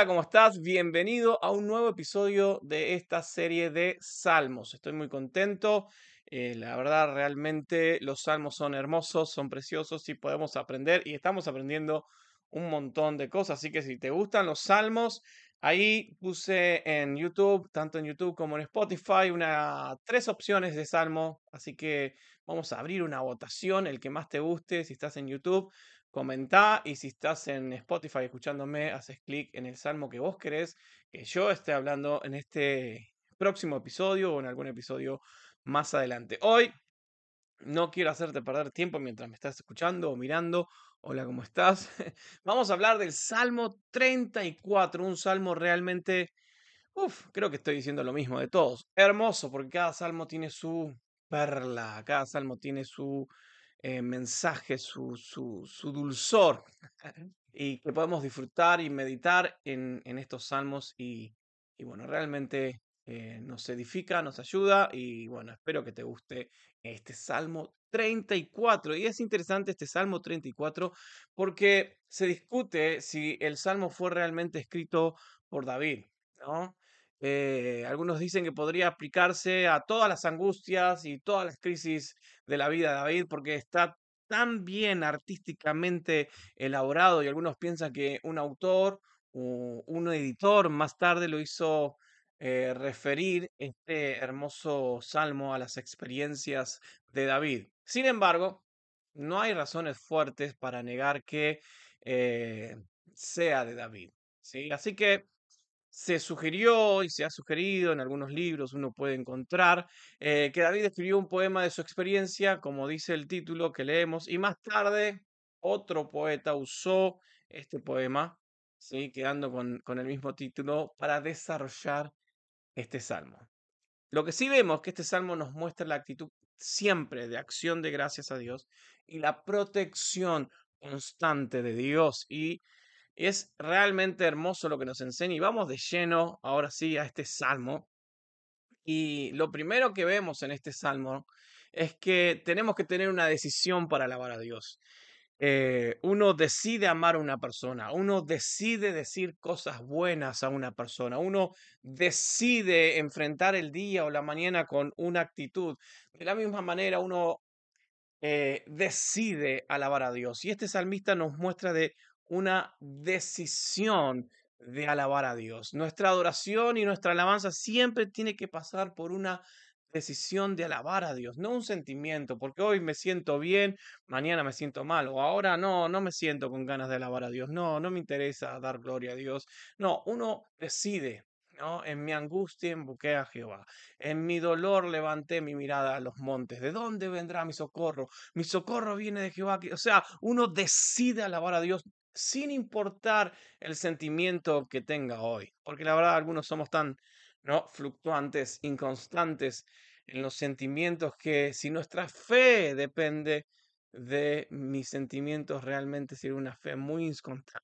Hola, ¿cómo estás? Bienvenido a un nuevo episodio de esta serie de Salmos. Estoy muy contento. eh, la verdad, realmente los salmos son hermosos, son preciosos y podemos aprender y estamos aprendiendo un montón de cosas. Así que si te gustan los salmos, ahí puse en YouTube, tanto en YouTube como en Spotify, tres opciones de salmo. Así que vamos a abrir una votación, el que más te guste, si estás en YouTube Comentá y si estás en Spotify escuchándome, haces clic en el salmo que vos querés que yo esté hablando en este próximo episodio o en algún episodio más adelante. Hoy no quiero hacerte perder tiempo mientras me estás escuchando o mirando. Hola, ¿cómo estás? Vamos a hablar del Salmo 34, un salmo realmente, uff, creo que estoy diciendo lo mismo de todos. Hermoso, porque cada salmo tiene su perla, cada salmo tiene su eh, mensaje, su, su, su dulzor, y que podemos disfrutar y meditar en, en estos salmos y, y bueno, realmente eh, nos edifica, nos ayuda y bueno, espero que te guste este Salmo 34. Y es interesante este Salmo 34 porque se discute si el Salmo fue realmente escrito por David, ¿no? Eh, algunos dicen que podría aplicarse a todas las angustias y todas las crisis de la vida de David porque está tan bien artísticamente elaborado y algunos piensan que un autor o un editor más tarde lo hizo eh, referir este hermoso salmo a las experiencias de David. Sin embargo, no hay razones fuertes para negar que eh, sea de David. ¿sí? Así que se sugirió y se ha sugerido en algunos libros, uno puede encontrar, eh, que David escribió un poema de su experiencia, como dice el título que leemos, y más tarde otro poeta usó este poema, ¿sí? quedando con, con el mismo título, para desarrollar este salmo. Lo que sí vemos es que este salmo nos muestra la actitud siempre de acción de gracias a Dios y la protección constante de Dios y es realmente hermoso lo que nos enseña y vamos de lleno ahora sí a este salmo. Y lo primero que vemos en este salmo es que tenemos que tener una decisión para alabar a Dios. Eh, uno decide amar a una persona, uno decide decir cosas buenas a una persona, uno decide enfrentar el día o la mañana con una actitud. De la misma manera, uno eh, decide alabar a Dios. Y este salmista nos muestra de una decisión de alabar a Dios. Nuestra adoración y nuestra alabanza siempre tiene que pasar por una decisión de alabar a Dios, no un sentimiento, porque hoy me siento bien, mañana me siento mal, o ahora no, no me siento con ganas de alabar a Dios, no, no me interesa dar gloria a Dios. No, uno decide, ¿no? En mi angustia invoqué a Jehová, en mi dolor levanté mi mirada a los montes. ¿De dónde vendrá mi socorro? Mi socorro viene de Jehová. O sea, uno decide alabar a Dios sin importar el sentimiento que tenga hoy. Porque la verdad, algunos somos tan ¿no? fluctuantes, inconstantes en los sentimientos que si nuestra fe depende de mis sentimientos, realmente sería una fe muy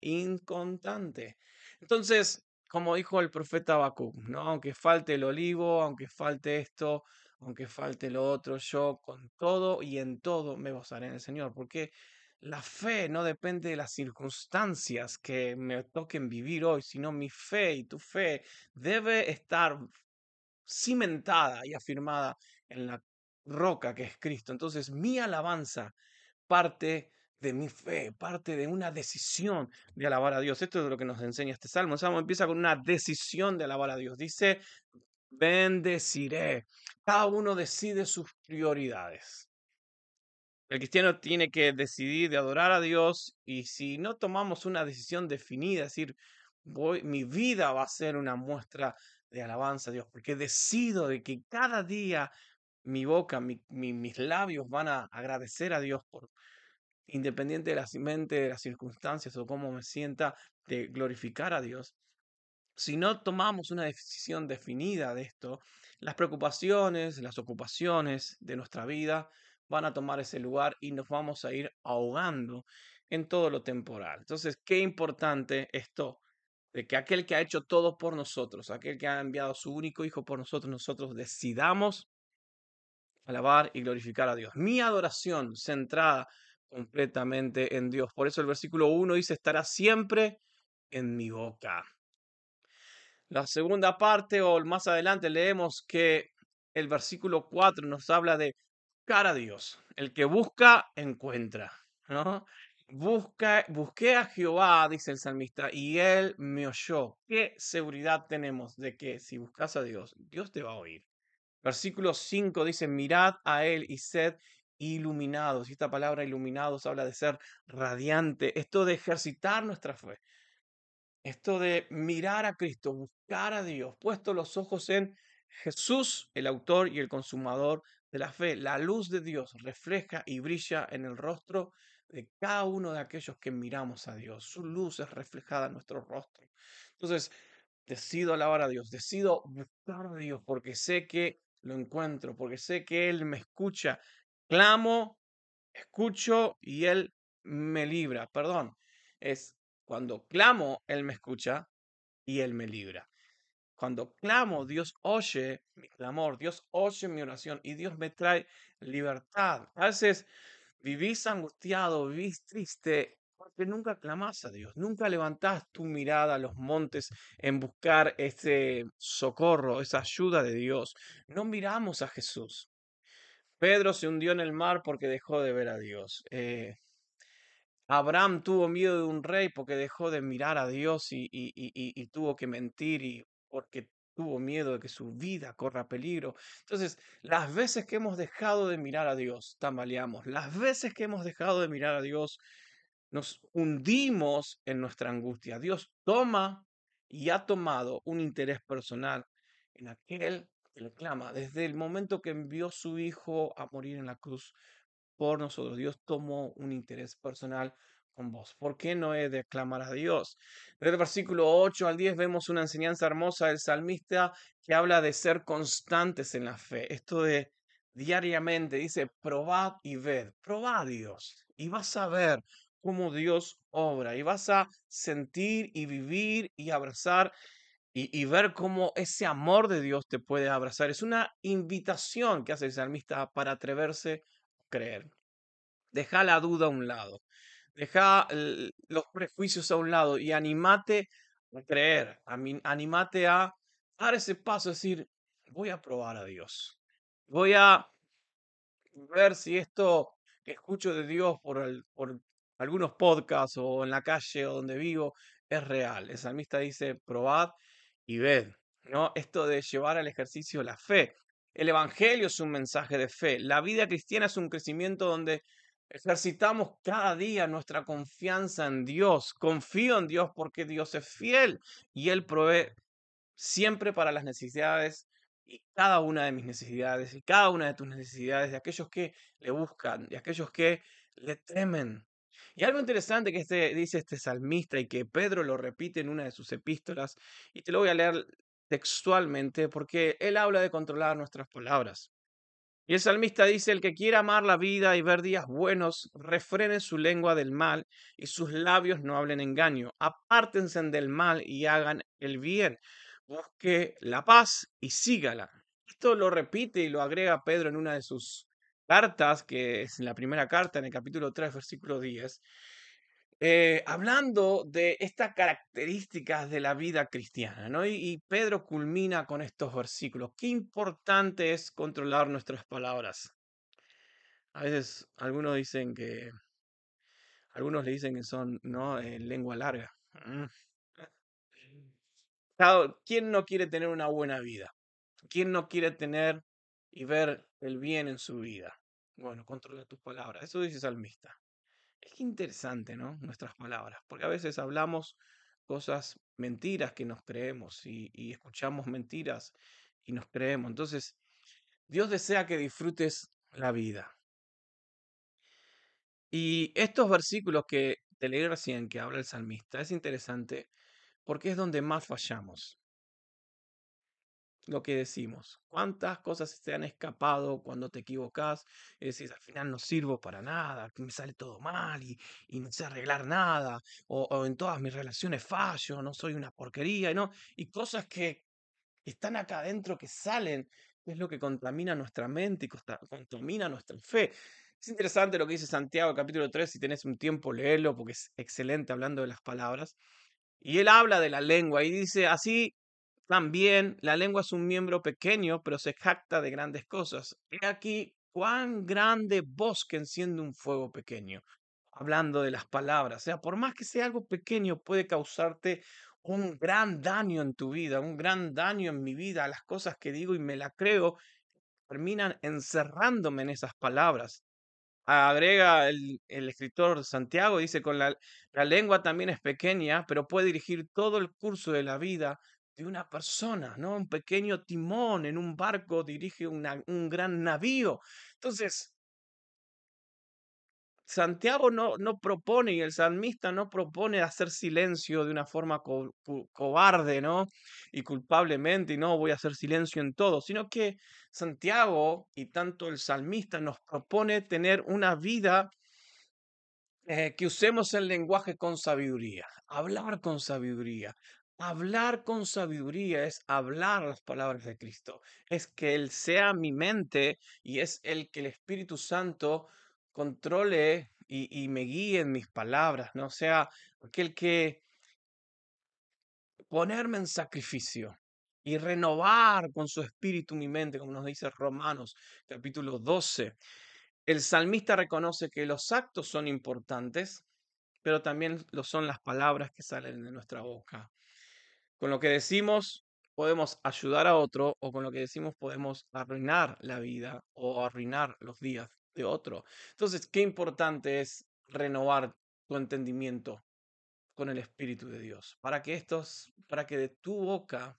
inconstante. Entonces, como dijo el profeta Habacuc, ¿no? aunque falte el olivo, aunque falte esto, aunque falte lo otro, yo con todo y en todo me gozaré en el Señor. Porque la fe no depende de las circunstancias que me toquen vivir hoy, sino mi fe y tu fe debe estar cimentada y afirmada en la roca que es Cristo. Entonces mi alabanza parte de mi fe, parte de una decisión de alabar a Dios. Esto es lo que nos enseña este salmo. El salmo empieza con una decisión de alabar a Dios. Dice, bendeciré. Cada uno decide sus prioridades. El cristiano tiene que decidir de adorar a Dios y si no tomamos una decisión definida, es decir, voy, mi vida va a ser una muestra de alabanza a Dios, porque decido de que cada día mi boca, mis labios van a agradecer a Dios por, independiente de la mente, de las circunstancias o cómo me sienta, de glorificar a Dios. Si no tomamos una decisión definida de esto, las preocupaciones, las ocupaciones de nuestra vida van a tomar ese lugar y nos vamos a ir ahogando en todo lo temporal. Entonces, qué importante esto de que aquel que ha hecho todo por nosotros, aquel que ha enviado a su único Hijo por nosotros, nosotros decidamos alabar y glorificar a Dios. Mi adoración centrada completamente en Dios. Por eso el versículo 1 dice, estará siempre en mi boca. La segunda parte, o más adelante, leemos que el versículo 4 nos habla de buscar a Dios. El que busca, encuentra. ¿no? Busca, busqué a Jehová, dice el salmista, y él me oyó. ¿Qué seguridad tenemos de que si buscas a Dios, Dios te va a oír? Versículo 5 dice, mirad a él y sed iluminados. Y esta palabra iluminados habla de ser radiante, esto de ejercitar nuestra fe. Esto de mirar a Cristo, buscar a Dios, puesto los ojos en Jesús, el autor y el consumador la fe. La luz de Dios refleja y brilla en el rostro de cada uno de aquellos que miramos a Dios. Su luz es reflejada en nuestro rostro. Entonces, decido alabar a Dios, decido buscar a Dios porque sé que lo encuentro, porque sé que Él me escucha. Clamo, escucho y Él me libra. Perdón, es cuando clamo, Él me escucha y Él me libra. Cuando clamo, Dios oye mi clamor, Dios oye mi oración y Dios me trae libertad. A veces vivís angustiado, vivís triste porque nunca clamás a Dios, nunca levantás tu mirada a los montes en buscar ese socorro, esa ayuda de Dios. No miramos a Jesús. Pedro se hundió en el mar porque dejó de ver a Dios. Eh, Abraham tuvo miedo de un rey porque dejó de mirar a Dios y, tuvo que mentir y porque tuvo miedo de que su vida corra peligro. Entonces, las veces que hemos dejado de mirar a Dios, tambaleamos. Las veces que hemos dejado de mirar a Dios, nos hundimos en nuestra angustia. Dios toma y ha tomado un interés personal en aquel que le clama. Desde el momento que envió su Hijo a morir en la cruz, por nosotros. Dios tomó un interés personal ¿Por qué no he de clamar a Dios? Desde el versículo 8 al 10 vemos una enseñanza hermosa del salmista que habla de ser constantes en la fe. Esto de diariamente dice, probad y ved, probad a Dios y vas a ver cómo Dios obra y vas a sentir y vivir y abrazar y, y, ver cómo ese amor de Dios te puede abrazar. Es una invitación que hace el salmista para atreverse creer. Deja la duda a un lado. Deja los prejuicios a un lado y animate a creer. Animate a dar ese paso, decir, voy a probar a Dios. Voy a ver si esto que escucho de Dios por, por algunos podcasts o en la calle o donde vivo es real. El salmista dice, probad y ved. ¿no? Esto de llevar al ejercicio la fe. El Evangelio es un mensaje de fe. La vida cristiana es un crecimiento donde ejercitamos cada día nuestra confianza en Dios. Confío en Dios porque Dios es fiel y Él provee siempre para las necesidades y cada una de mis necesidades y cada una de tus necesidades de aquellos que le buscan, de aquellos que le temen. Y algo interesante que este, dice este salmista y que Pedro lo repite en una de sus epístolas, y te lo voy a leer textualmente porque él habla de controlar nuestras palabras. Y el salmista dice, el que quiera amar la vida y ver días buenos, refrene su lengua del mal y sus labios no hablen engaño. Apártense del mal y hagan el bien. Busque la paz y sígala. Esto lo repite y lo agrega Pedro en una de sus cartas, que es la primera carta, en el capítulo 3, versículo 10. Eh, hablando de estas características de la vida cristiana, ¿no? Y, Pedro culmina con estos versículos. Qué importante es controlar nuestras palabras. A veces algunos dicen que, algunos le dicen que son, ¿no? Eh, lengua larga. Mm. ¿Quién no quiere tener una buena vida? ¿Quién no quiere tener y ver el bien en su vida? Bueno, controla tus palabras. Eso dice salmista. Es interesante, ¿no? Nuestras palabras, porque a veces hablamos cosas, mentiras que nos creemos y, escuchamos mentiras y nos creemos. Entonces, Dios desea que disfrutes la vida. Y estos versículos que te leí recién, que habla el salmista, es interesante porque es donde más fallamos lo que decimos. ¿Cuántas cosas te han escapado cuando te equivocas? Y decís, al final no sirvo para nada, me sale todo mal y, no sé arreglar nada, o, en todas mis relaciones fallo, no soy una porquería, ¿no? Y cosas que están acá adentro, que salen, es lo que contamina nuestra mente y contamina nuestra fe. Es interesante lo que dice Santiago, capítulo 3, si tenés un tiempo, léelo, porque es excelente hablando de las palabras. Y él habla de la lengua y dice, así También la lengua es un miembro pequeño, pero se jacta de grandes cosas. He aquí cuán grande bosque enciende un fuego pequeño. Hablando de las palabras, o sea, por más que sea algo pequeño, puede causarte un gran daño en tu vida, un gran daño en mi vida, las cosas que digo y me la creo, terminan encerrándome en esas palabras. Agrega el, escritor Santiago, dice, con la, la lengua también es pequeña, pero puede dirigir todo el curso de la vida de una persona, ¿no? Un pequeño timón en un barco dirige un gran navío. Entonces, Santiago no, no propone y el salmista no propone hacer silencio de una forma co- co- cobarde, ¿no? Y culpablemente, y no voy a hacer silencio en todo, sino que Santiago y tanto el salmista nos propone tener una vida eh, que usemos el lenguaje con sabiduría, hablar con sabiduría. Hablar con sabiduría es hablar las palabras de Cristo, es que Él sea mi mente y es el que el Espíritu Santo controle y, me guíe en mis palabras, ¿no? Sea, aquel que ponerme en sacrificio y renovar con su espíritu mi mente, como nos dice Romanos capítulo 12. El salmista reconoce que los actos son importantes, pero también lo son las palabras que salen de nuestra boca. Con lo que decimos podemos ayudar a otro o con lo que decimos podemos arruinar la vida o arruinar los días de otro. Entonces, qué importante es renovar tu entendimiento con el Espíritu de Dios, para que estos, para que de tu boca,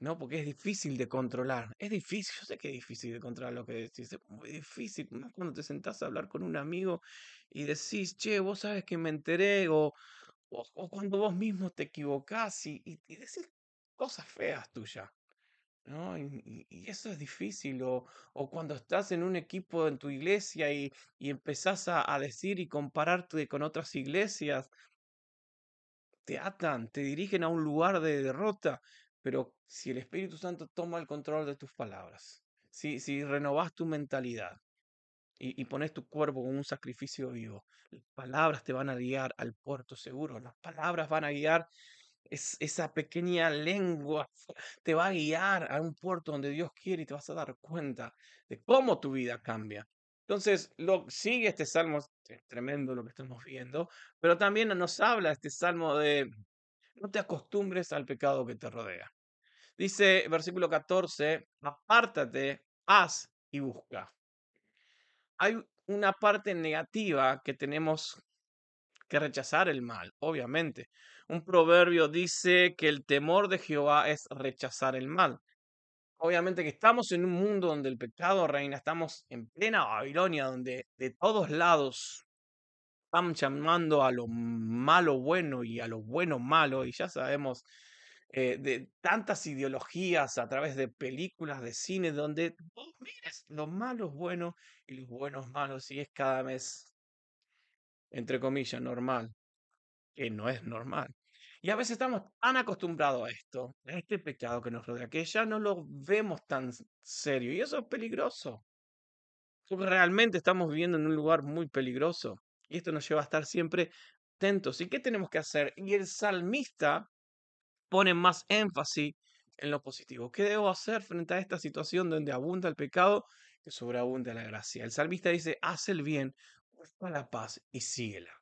¿no? Porque es difícil de controlar, es difícil, yo sé que es difícil de controlar lo que decís, es muy difícil, más cuando te sentás a hablar con un amigo y decís, che, vos sabes que me enteré, o, o, o cuando vos mismo te equivocás y, y, y decís cosas feas tuyas. ¿no? Y, y- eso es difícil. O, o cuando estás en un equipo en tu iglesia y, y empezás a, a decir y compararte con otras iglesias, te atan, te dirigen a un lugar de derrota. Pero si el Espíritu Santo toma el control de tus palabras, si, si renovás tu mentalidad y, y pones tu cuerpo como un sacrificio vivo, las palabras te van a guiar al puerto seguro, las palabras van a guiar es, esa pequeña lengua te va a guiar a un puerto donde Dios quiere y te vas a dar cuenta de cómo tu vida cambia. Entonces, lo, sigue este salmo, es tremendo lo que estamos viendo, pero también nos habla este salmo de no te acostumbres al pecado que te rodea. Dice versículo 14, apártate, haz y busca. Hay una parte negativa que tenemos que rechazar el mal, obviamente. Un proverbio dice que el temor de Jehová es rechazar el mal. Obviamente que estamos en un mundo donde el pecado reina, estamos en plena Babilonia, donde de todos lados están llamando a lo malo bueno y a lo bueno malo, y ya sabemos eh, de tantas ideologías a través de películas, de cine, donde vos mires los malos buenos y los buenos malos, y es cada vez, entre comillas, normal que no es normal. Y a veces estamos tan acostumbrados a esto, a este pecado que nos rodea, que ya no lo vemos tan serio. Y eso es peligroso, porque realmente estamos viviendo en un lugar muy peligroso. Y esto nos lleva a estar siempre atentos. ¿Y qué tenemos que hacer? Y el salmista pone más énfasis en lo positivo. ¿Qué debo hacer frente a esta situación donde abunda el pecado, que sobreabunda la gracia? El salmista dice, haz el bien, busca la paz y síguela.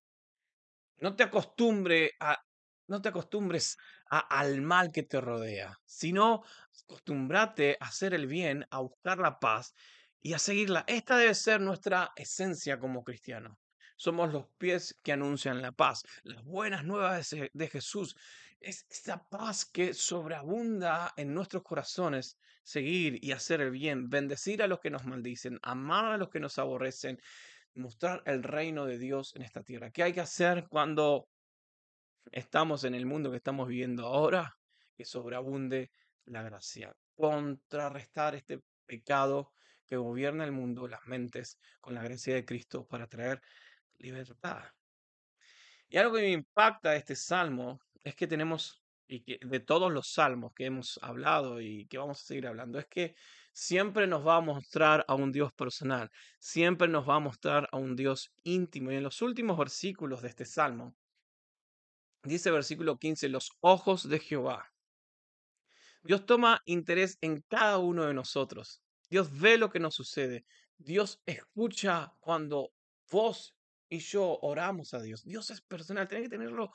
No te acostumbre a, no te acostumbres al mal que te rodea, sino acostumbrate a hacer el bien, a buscar la paz y a seguirla. Esta debe ser nuestra esencia como cristianos. Somos los pies que anuncian la paz, las buenas nuevas de Jesús. Es esa paz que sobreabunda en nuestros corazones. Seguir y hacer el bien, bendecir a los que nos maldicen, amar a los que nos aborrecen, mostrar el reino de Dios en esta tierra. ¿Qué hay que hacer cuando estamos en el mundo que estamos viviendo ahora? Que sobreabunde la gracia. Contrarrestar este pecado que gobierna el mundo, las mentes, con la gracia de Cristo para traer libertad. Y algo que me impacta de este salmo es que tenemos, y que de todos los salmos que hemos hablado y que vamos a seguir hablando, es que siempre nos va a mostrar a un Dios personal, siempre nos va a mostrar a un Dios íntimo. Y en los últimos versículos de este salmo, dice versículo 15, los ojos de Jehová Dios toma interés en cada uno de nosotros. Dios ve lo que nos sucede. Dios escucha cuando vos y yo oramos a Dios. Dios es personal, tenés que tenerlo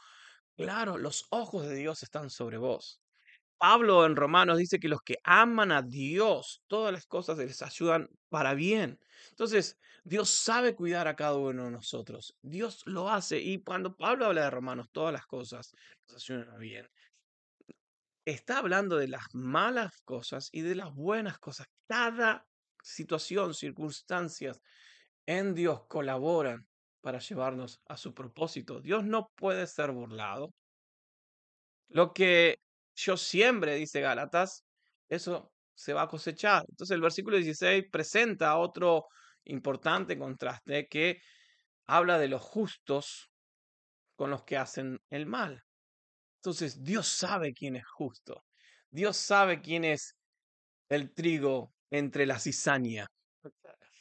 claro. Los ojos de Dios están sobre vos. Pablo en Romanos dice que los que aman a Dios, todas las cosas les ayudan para bien. Entonces, Dios sabe cuidar a cada uno de nosotros. Dios lo hace. Y cuando Pablo habla de Romanos, todas las cosas nos ayudan a bien. Está hablando de las malas cosas y de las buenas cosas. Cada situación, circunstancias en Dios colaboran para llevarnos a su propósito. Dios no puede ser burlado. Lo que yo siembre, dice Gálatas, eso se va a cosechar. Entonces el versículo 16 presenta otro importante contraste que habla de los justos con los que hacen el mal. Entonces Dios sabe quién es justo. Dios sabe quién es el trigo entre la cizaña.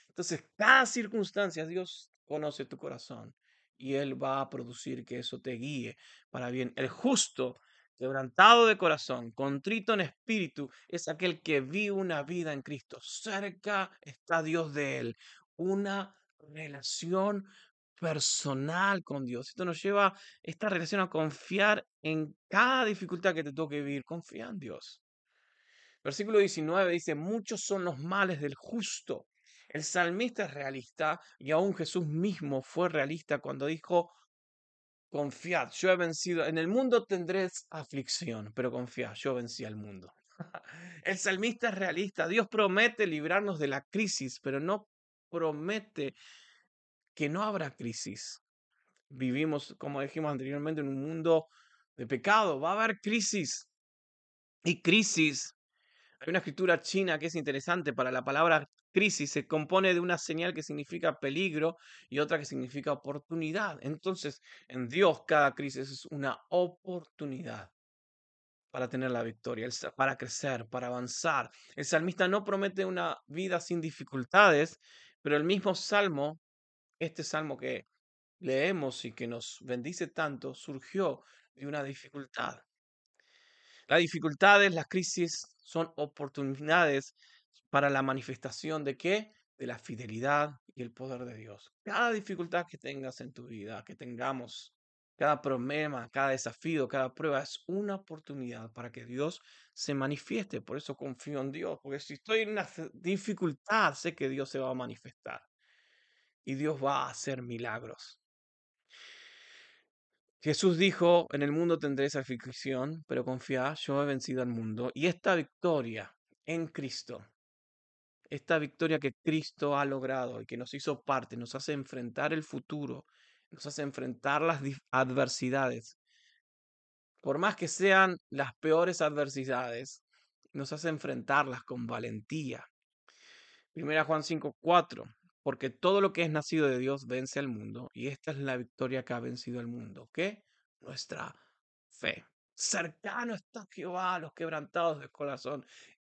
Entonces, cada circunstancia, Dios conoce tu corazón y Él va a producir que eso te guíe para bien. El justo Quebrantado de corazón, contrito en espíritu, es aquel que vive una vida en Cristo. Cerca está Dios de él. Una relación personal con Dios. Esto nos lleva, esta relación, a confiar en cada dificultad que te toque vivir. Confía en Dios. Versículo 19 dice, muchos son los males del justo. El salmista es realista y aún Jesús mismo fue realista cuando dijo, Confiad, yo he vencido. En el mundo tendréis aflicción, pero confiad, yo vencí al mundo. el salmista es realista. Dios promete librarnos de la crisis, pero no promete que no habrá crisis. Vivimos, como dijimos anteriormente, en un mundo de pecado. Va a haber crisis. Y crisis. Hay una escritura china que es interesante para la palabra crisis se compone de una señal que significa peligro y otra que significa oportunidad. Entonces, en Dios cada crisis es una oportunidad para tener la victoria, para crecer, para avanzar. El salmista no promete una vida sin dificultades, pero el mismo salmo, este salmo que leemos y que nos bendice tanto, surgió de una dificultad. Las dificultades, las crisis son oportunidades para la manifestación de qué? De la fidelidad y el poder de Dios. Cada dificultad que tengas en tu vida, que tengamos, cada problema, cada desafío, cada prueba es una oportunidad para que Dios se manifieste. Por eso confío en Dios, porque si estoy en una dificultad, sé que Dios se va a manifestar y Dios va a hacer milagros. Jesús dijo, en el mundo tendréis aflicción, pero confía, yo he vencido al mundo. Y esta victoria en Cristo esta victoria que Cristo ha logrado y que nos hizo parte, nos hace enfrentar el futuro, nos hace enfrentar las adversidades. Por más que sean las peores adversidades, nos hace enfrentarlas con valentía. Primera Juan 5:4, porque todo lo que es nacido de Dios vence al mundo, y esta es la victoria que ha vencido al mundo, ¿qué? Nuestra fe. Cercano está Jehová los quebrantados de corazón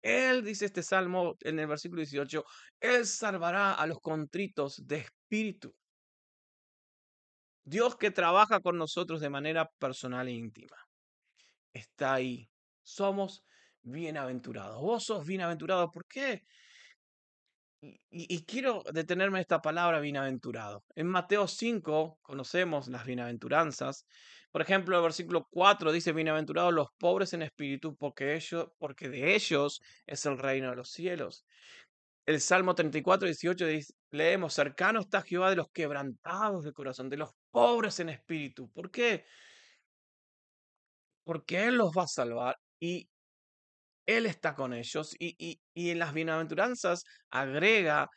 él, dice este salmo en el versículo 18, Él salvará a los contritos de espíritu. Dios que trabaja con nosotros de manera personal e íntima. Está ahí. Somos bienaventurados. Vos sos bienaventurado. ¿Por qué? Y, quiero detenerme en esta palabra bienaventurado. En Mateo 5 conocemos las bienaventuranzas. Por ejemplo, el versículo 4 dice, bienaventurados los pobres en espíritu, porque, ellos, porque de ellos es el reino de los cielos. El Salmo 34, 18 dice, leemos, cercano está Jehová de los quebrantados de corazón, de los pobres en espíritu. ¿Por qué? Porque Él los va a salvar y él está con ellos y, en las bienaventuranzas agrega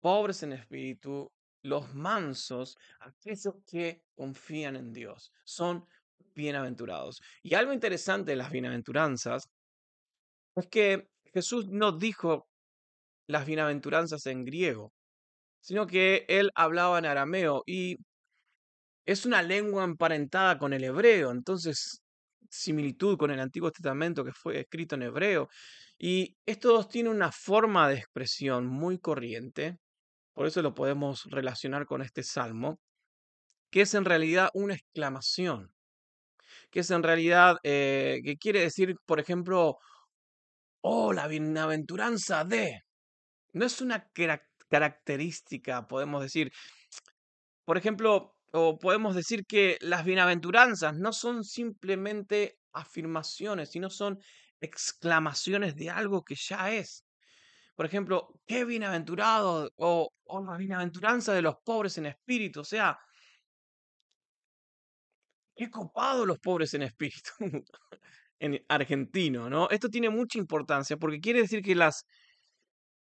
pobres en espíritu, los mansos, aquellos que confían en Dios, son bienaventurados. Y algo interesante de las bienaventuranzas es que Jesús no dijo las bienaventuranzas en griego, sino que él hablaba en arameo y es una lengua emparentada con el hebreo, entonces similitud con el Antiguo Testamento que fue escrito en hebreo. Y estos dos tienen una forma de expresión muy corriente, por eso lo podemos relacionar con este salmo, que es en realidad una exclamación, que es en realidad, eh, que quiere decir, por ejemplo, oh, la bienaventuranza de. No es una característica, podemos decir. Por ejemplo, o podemos decir que las bienaventuranzas no son simplemente afirmaciones, sino son exclamaciones de algo que ya es. Por ejemplo, qué bienaventurado o, la bienaventuranza de los pobres en espíritu. O sea, qué copado los pobres en espíritu en argentino, ¿no? Esto tiene mucha importancia porque quiere decir que las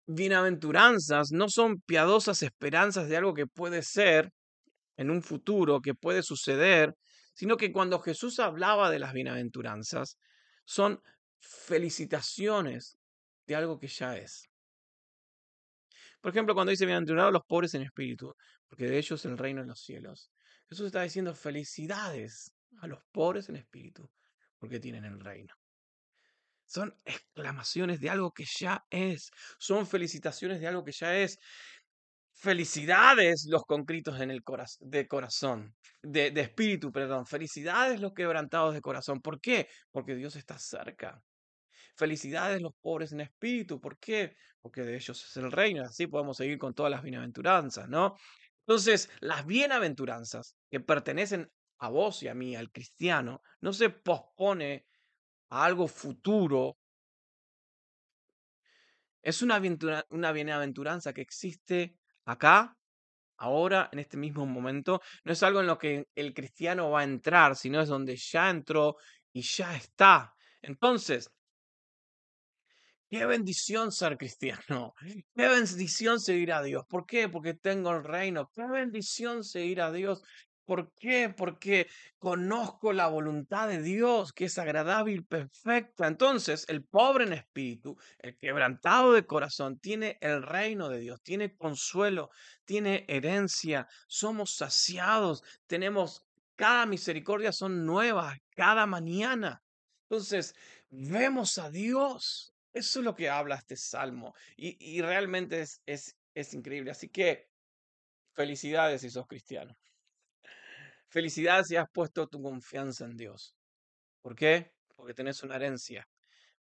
bienaventuranzas no son piadosas esperanzas de algo que puede ser en un futuro, que puede suceder, sino que cuando Jesús hablaba de las bienaventuranzas, son felicitaciones de algo que ya es. Por ejemplo, cuando dice bienaventurados los pobres en espíritu, porque de ellos el reino de los cielos. Jesús está diciendo felicidades a los pobres en espíritu, porque tienen el reino. Son exclamaciones de algo que ya es. Son felicitaciones de algo que ya es. Felicidades los concritos en el de corazón, de, de espíritu, perdón. Felicidades los quebrantados de corazón. ¿Por qué? Porque Dios está cerca. Felicidades los pobres en espíritu. ¿Por qué? Porque de ellos es el reino. Así podemos seguir con todas las bienaventuranzas, ¿no? Entonces, las bienaventuranzas que pertenecen a vos y a mí, al cristiano, no se pospone a algo futuro. Es una, una bienaventuranza que existe acá, ahora, en este mismo momento. No es algo en lo que el cristiano va a entrar, sino es donde ya entró y ya está. Entonces, Qué bendición ser cristiano. Qué bendición seguir a Dios. ¿Por qué? Porque tengo el reino. Qué bendición seguir a Dios. ¿Por qué? Porque conozco la voluntad de Dios, que es agradable y perfecta. Entonces, el pobre en espíritu, el quebrantado de corazón, tiene el reino de Dios, tiene consuelo, tiene herencia, somos saciados, tenemos cada misericordia son nuevas cada mañana. Entonces, vemos a Dios. Eso es lo que habla este salmo. Y, realmente es, es, increíble. Así que, felicidades si sos cristiano. Felicidades si has puesto tu confianza en Dios. ¿Por qué? Porque tenés una herencia,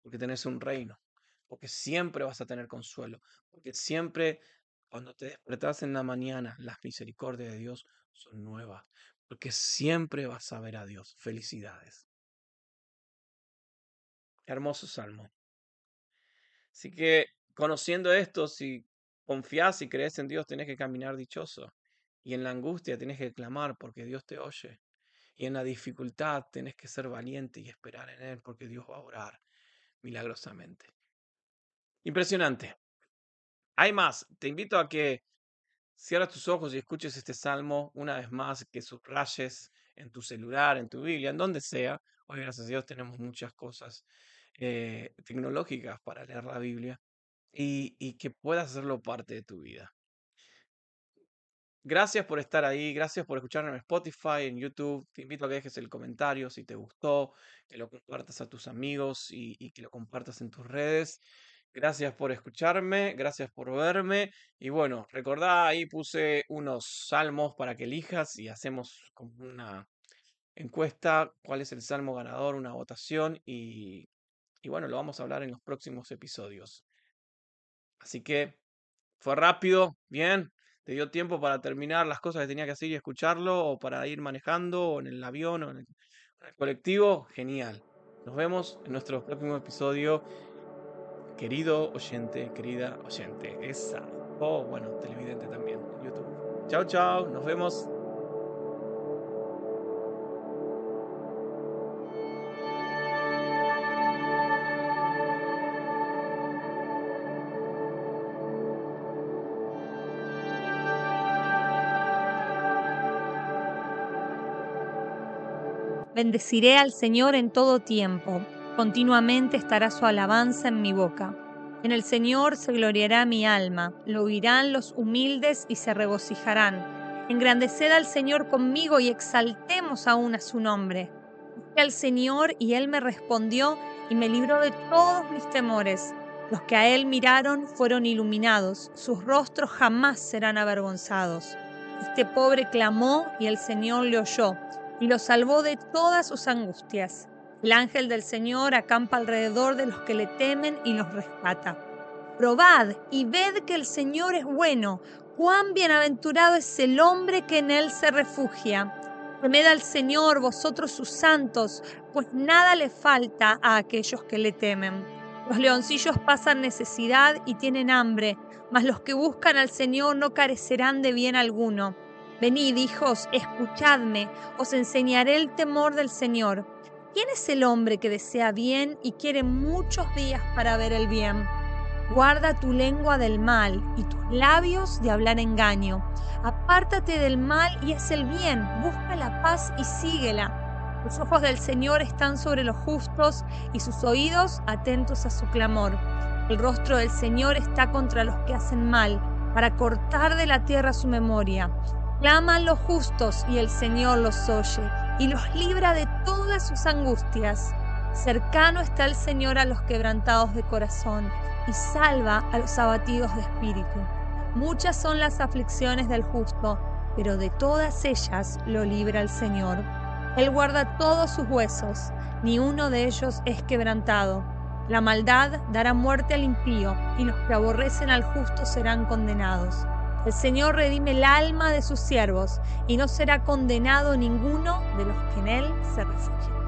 porque tenés un reino, porque siempre vas a tener consuelo, porque siempre cuando te despertás en la mañana, las misericordias de Dios son nuevas, porque siempre vas a ver a Dios. Felicidades. Hermoso salmo. Así que conociendo esto, si confías y crees en Dios, tienes que caminar dichoso. Y en la angustia tienes que clamar porque Dios te oye. Y en la dificultad tienes que ser valiente y esperar en Él porque Dios va a orar milagrosamente. Impresionante. Hay más. Te invito a que cierres tus ojos y escuches este salmo una vez más, que subrayes en tu celular, en tu Biblia, en donde sea. Hoy, gracias a Dios, tenemos muchas cosas eh, tecnológicas para leer la Biblia y, que puedas hacerlo parte de tu vida. Gracias por estar ahí, gracias por escucharme en Spotify, en YouTube. Te invito a que dejes el comentario si te gustó, que lo compartas a tus amigos y, que lo compartas en tus redes. Gracias por escucharme, gracias por verme. Y bueno, recordá, ahí puse unos salmos para que elijas y hacemos como una encuesta, cuál es el salmo ganador, una votación y, y bueno, lo vamos a hablar en los próximos episodios. Así que fue rápido, bien. ¿Te dio tiempo para terminar las cosas que tenía que hacer y escucharlo? ¿O para ir manejando? ¿O en el avión? ¿O en el, colectivo? Genial. Nos vemos en nuestro próximo episodio. Querido oyente, querida oyente. Esa. O bueno, televidente también. YouTube. Chao, chao. Nos vemos. Bendeciré al Señor en todo tiempo, continuamente estará su alabanza en mi boca. En el Señor se gloriará mi alma, lo oirán los humildes y se regocijarán. Engrandeced al Señor conmigo y exaltemos aún a su nombre. Al Señor y Él me respondió y me libró de todos mis temores. Los que a Él miraron fueron iluminados, sus rostros jamás serán avergonzados. Este pobre clamó y el Señor le oyó y lo salvó de todas sus angustias. El ángel del Señor acampa alrededor de los que le temen y los rescata. Probad y ved que el Señor es bueno. Cuán bienaventurado es el hombre que en él se refugia. Temed al Señor, vosotros sus santos, pues nada le falta a aquellos que le temen. Los leoncillos pasan necesidad y tienen hambre, mas los que buscan al Señor no carecerán de bien alguno. Venid, hijos, escuchadme, os enseñaré el temor del Señor. ¿Quién es el hombre que desea bien y quiere muchos días para ver el bien? Guarda tu lengua del mal y tus labios de hablar engaño. Apártate del mal y haz el bien, busca la paz y síguela. Los ojos del Señor están sobre los justos y sus oídos atentos a su clamor. El rostro del Señor está contra los que hacen mal, para cortar de la tierra su memoria. Claman los justos y el Señor los oye y los libra de todas sus angustias. Cercano está el Señor a los quebrantados de corazón y salva a los abatidos de espíritu. Muchas son las aflicciones del justo, pero de todas ellas lo libra el Señor. Él guarda todos sus huesos, ni uno de ellos es quebrantado. La maldad dará muerte al impío, y los que aborrecen al justo serán condenados. El Señor redime el alma de sus siervos y no será condenado ninguno de los que en él se refugian.